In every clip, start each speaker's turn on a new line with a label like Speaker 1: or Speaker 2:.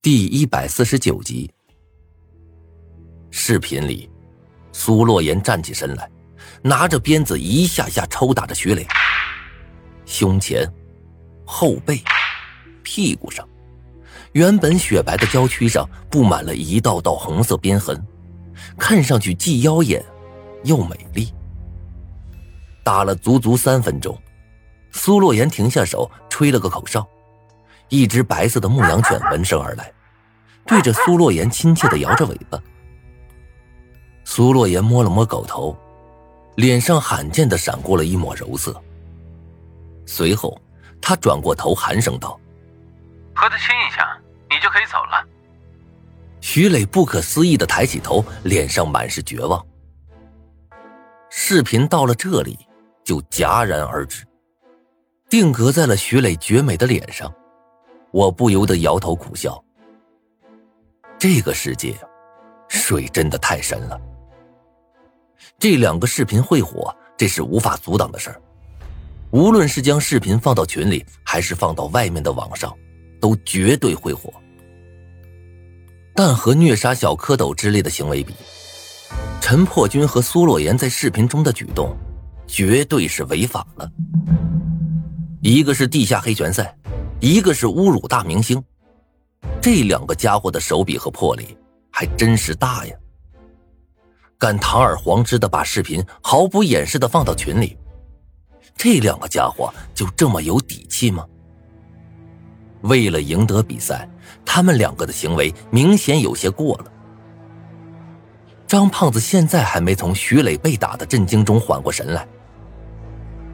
Speaker 1: 第一百四十九集，视频里，苏洛言站起身来，拿着鞭子一下下抽打着徐磊，胸前、后背、屁股上，原本雪白的娇躯上布满了一道道红色鞭痕，看上去既妖艳又美丽。打了足足三分钟，苏洛言停下手，吹了个口哨。一只白色的牧羊犬闻声而来，对着苏洛言亲切的摇着尾巴。苏洛言摸了摸狗头，脸上罕见的闪过了一抹柔色。随后，他转过头，寒声道：“
Speaker 2: 和他亲一下，你就可以走了。”
Speaker 1: 徐磊不可思议的抬起头，脸上满是绝望。视频到了这里，就戛然而止，定格在了徐磊绝美的脸上。我不由得摇头苦笑。这个世界，水真的太深了。这两个视频会火，这是无法阻挡的事儿。无论是将视频放到群里，还是放到外面的网上，都绝对会火。但和虐杀小蝌蚪之类的行为比，陈破军和苏洛言在视频中的举动，绝对是违法了。一个是地下黑拳赛。一个是侮辱大明星，这两个家伙的手笔和魄力还真是大呀！敢堂而皇之的把视频毫不掩饰的放到群里，这两个家伙就这么有底气吗？为了赢得比赛，他们两个的行为明显有些过了。张胖子现在还没从徐磊被打的震惊中缓过神来，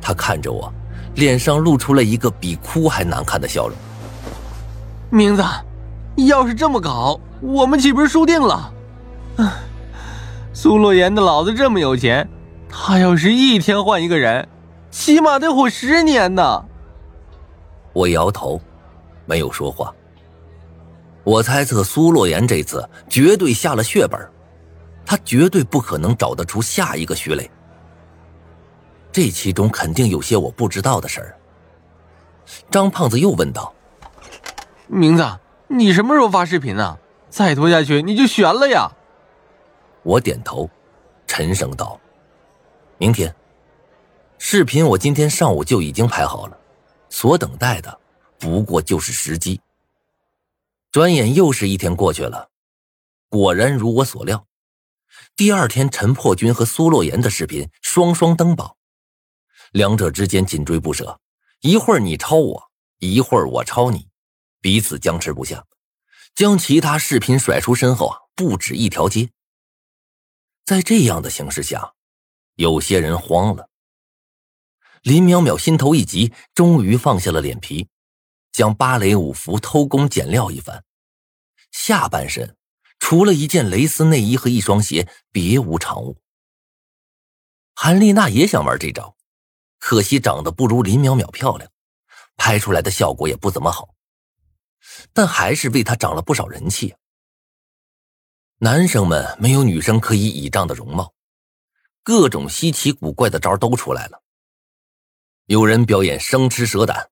Speaker 1: 他看着我。脸上露出了一个比哭还难看的笑容。
Speaker 3: 明子，要是这么搞，我们岂不是输定了？苏洛言的老子这么有钱，他要是一天换一个人，起码得活十年呢。
Speaker 1: 我摇头，没有说话。我猜测苏洛言这次绝对下了血本，他绝对不可能找得出下一个徐磊。这其中肯定有些我不知道的事儿。张胖子又问道：“
Speaker 3: 明子，你什么时候发视频呢？再拖下去你就悬了呀！”
Speaker 1: 我点头，沉声道：“明天。视频我今天上午就已经拍好了，所等待的不过就是时机。”转眼又是一天过去了，果然如我所料，第二天陈破军和苏洛言的视频双双登榜。两者之间紧追不舍，一会儿你抄我，一会儿我抄你，彼此僵持不下，将其他视频甩出身后啊，不止一条街。在这样的形势下，有些人慌了。林淼淼心头一急，终于放下了脸皮，将芭蕾舞服偷工减料一番，下半身除了一件蕾丝内衣和一双鞋，别无长物。韩丽娜也想玩这招。可惜长得不如林淼淼漂亮，拍出来的效果也不怎么好，但还是为她涨了不少人气。男生们没有女生可以倚仗的容貌，各种稀奇古怪的招都出来了。有人表演生吃蛇胆，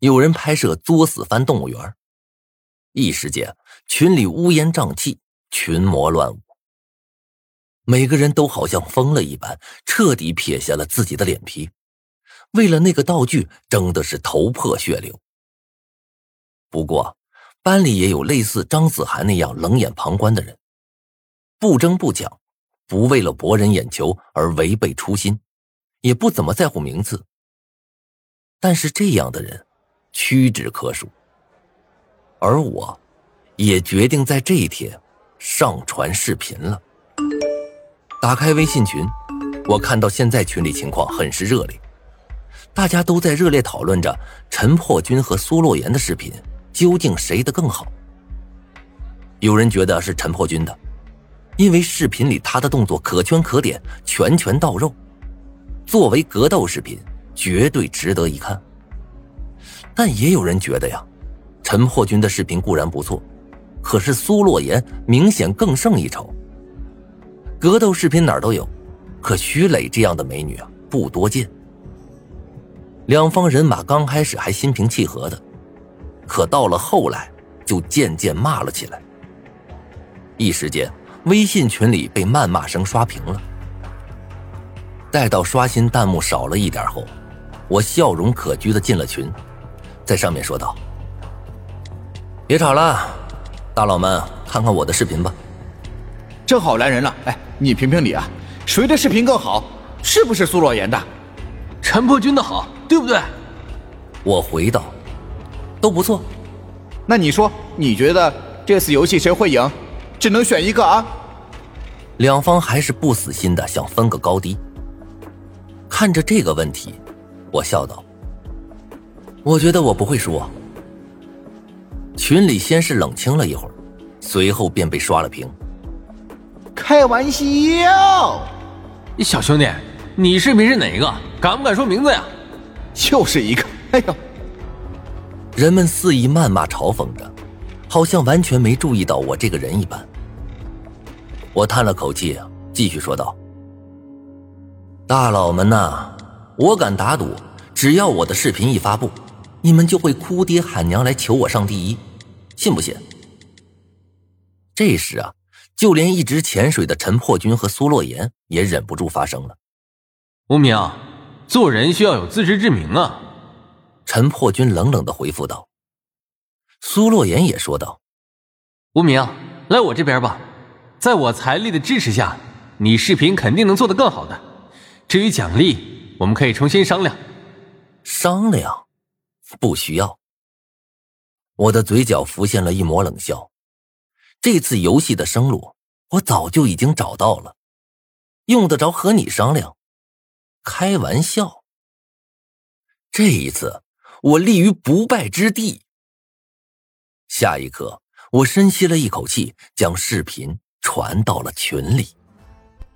Speaker 1: 有人拍摄作死翻动物园，一时间群里乌烟瘴气，群魔乱舞。每个人都好像疯了一般，彻底撇下了自己的脸皮。为了那个道具，争的是头破血流。不过，班里也有类似张子涵那样冷眼旁观的人，不争不抢，不为了博人眼球而违背初心，也不怎么在乎名次。但是这样的人屈指可数。而我，也决定在这一天上传视频了。打开微信群，我看到现在群里情况很是热烈。大家都在热烈讨论着陈破军和苏洛言的视频，究竟谁的更好？有人觉得是陈破军的，因为视频里他的动作可圈可点，拳拳到肉，作为格斗视频，绝对值得一看。但也有人觉得呀，陈破军的视频固然不错，可是苏洛言明显更胜一筹。格斗视频哪儿都有，可徐磊这样的美女啊，不多见。两方人马刚开始还心平气和的，可到了后来，就渐渐骂了起来。一时间，微信群里被谩骂声刷屏了。待到刷新弹幕少了一点后，我笑容可掬的进了群，在上面说道：“别吵了，大佬们，看看我的视频吧。”
Speaker 4: 正好来人了，哎，你评评理啊，谁的视频更好？是不是苏若言的？
Speaker 3: 陈破军的好，对不对？
Speaker 1: 我回道：“都不错。”
Speaker 4: 那你说，你觉得这次游戏谁会赢？只能选一个啊！
Speaker 1: 两方还是不死心的想分个高低。看着这个问题，我笑道：“我觉得我不会输。”群里先是冷清了一会儿，随后便被刷了屏。
Speaker 4: 开玩笑，
Speaker 3: 小兄弟，你视频是哪一个？敢不敢说名字呀？
Speaker 4: 就是一个。哎呦，
Speaker 1: 人们肆意谩骂嘲讽着，好像完全没注意到我这个人一般。我叹了口气，继续说道。大佬们呐，我敢打赌，只要我的视频一发布，你们就会哭爹喊娘来求我上第一，信不信？这时啊，就连一直潜水的陈破军和苏洛言也忍不住发声了：“
Speaker 3: 无名，做人需要有自知之明啊。”
Speaker 1: 陈破军冷冷的回复道。苏洛言也说道：“
Speaker 3: 无名，来我这边吧，在我财力的支持下，你视频肯定能做得更好的。”至于奖励，我们可以重新商量。
Speaker 1: 商量，不需要。我的嘴角浮现了一抹冷笑。这次游戏的生路，我早就已经找到了，用得着和你商量？开玩笑。这一次，我立于不败之地。下一刻，我深吸了一口气，将视频传到了群里。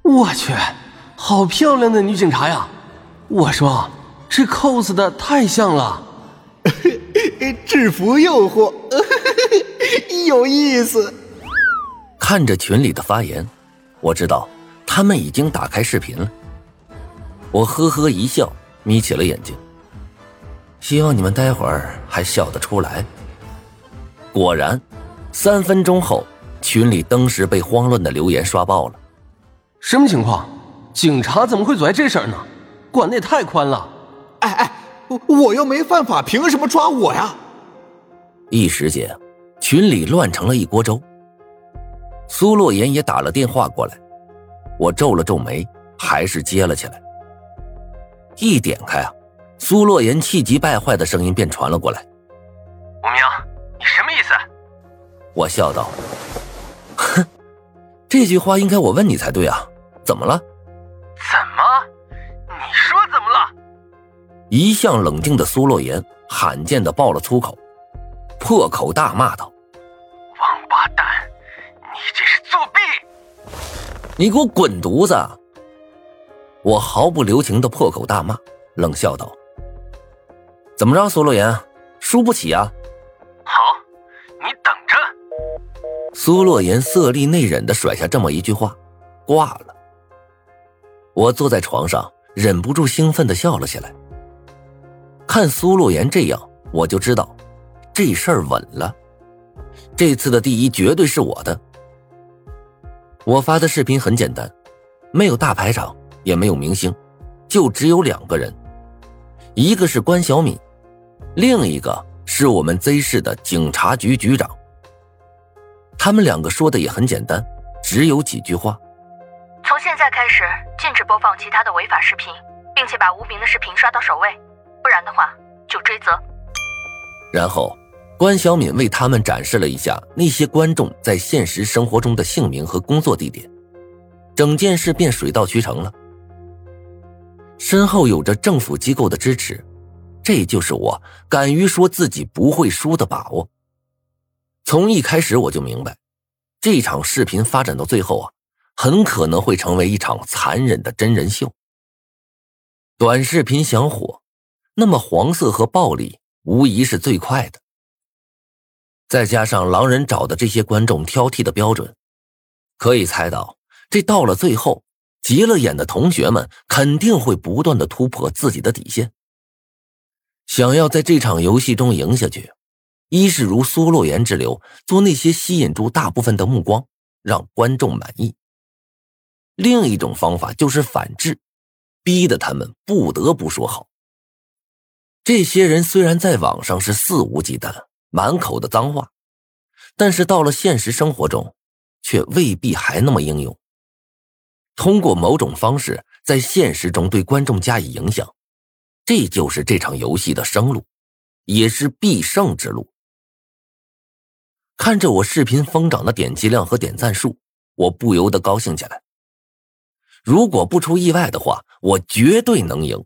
Speaker 3: 我去！好漂亮的女警察呀！我说，这 cos 的太像了。
Speaker 4: 制服诱惑，有意思。
Speaker 1: 看着群里的发言，我知道他们已经打开视频了。我呵呵一笑，眯起了眼睛。希望你们待会儿还笑得出来。果然，三分钟后，群里登时被慌乱的留言刷爆了。
Speaker 3: 什么情况？警察怎么会阻碍这事儿呢？管的也太宽了！
Speaker 4: 哎哎，我又没犯法，凭什么抓我呀？
Speaker 1: 一时间，群里乱成了一锅粥。苏洛言也打了电话过来，我皱了皱眉，还是接了起来。一点开啊，苏洛言气急败坏的声音便传了过来：“
Speaker 2: 吴明，你什么意思？”
Speaker 1: 我笑道：“哼，这句话应该我问你才对啊，怎么了？”
Speaker 2: 怎么？你说怎么了？
Speaker 1: 一向冷静的苏洛言罕见的爆了粗口，破口大骂道：“
Speaker 2: 王八蛋，你这是作弊！
Speaker 1: 你给我滚犊子！”我毫不留情的破口大骂，冷笑道：“怎么着，苏洛言，输不起啊？”
Speaker 2: 好，你等着。
Speaker 1: 苏洛言色厉内荏的甩下这么一句话，挂了。我坐在床上，忍不住兴奋的笑了起来。看苏洛言这样，我就知道这事儿稳了。这次的第一绝对是我的。我发的视频很简单，没有大排场，也没有明星，就只有两个人，一个是关小敏，另一个是我们 Z 市的警察局局长。他们两个说的也很简单，只有几句话。
Speaker 5: 从现在开始，禁止播放其他的违法视频，并且把无名的视频刷到首位，不然的话就追责。
Speaker 1: 然后，关小敏为他们展示了一下那些观众在现实生活中的姓名和工作地点，整件事便水到渠成了。身后有着政府机构的支持，这就是我敢于说自己不会输的把握。从一开始我就明白，这场视频发展到最后啊。很可能会成为一场残忍的真人秀。短视频想火，那么黄色和暴力无疑是最快的。再加上狼人找的这些观众挑剔的标准，可以猜到，这到了最后，急了眼的同学们肯定会不断的突破自己的底线。想要在这场游戏中赢下去，一是如苏洛言之流，做那些吸引住大部分的目光，让观众满意；另一种方法就是反制，逼得他们不得不说好。这些人虽然在网上是肆无忌惮、满口的脏话，但是到了现实生活中，却未必还那么英勇。通过某种方式在现实中对观众加以影响，这就是这场游戏的生路，也是必胜之路。看着我视频疯涨的点击量和点赞数，我不由得高兴起来。如果不出意外的话，我绝对能赢。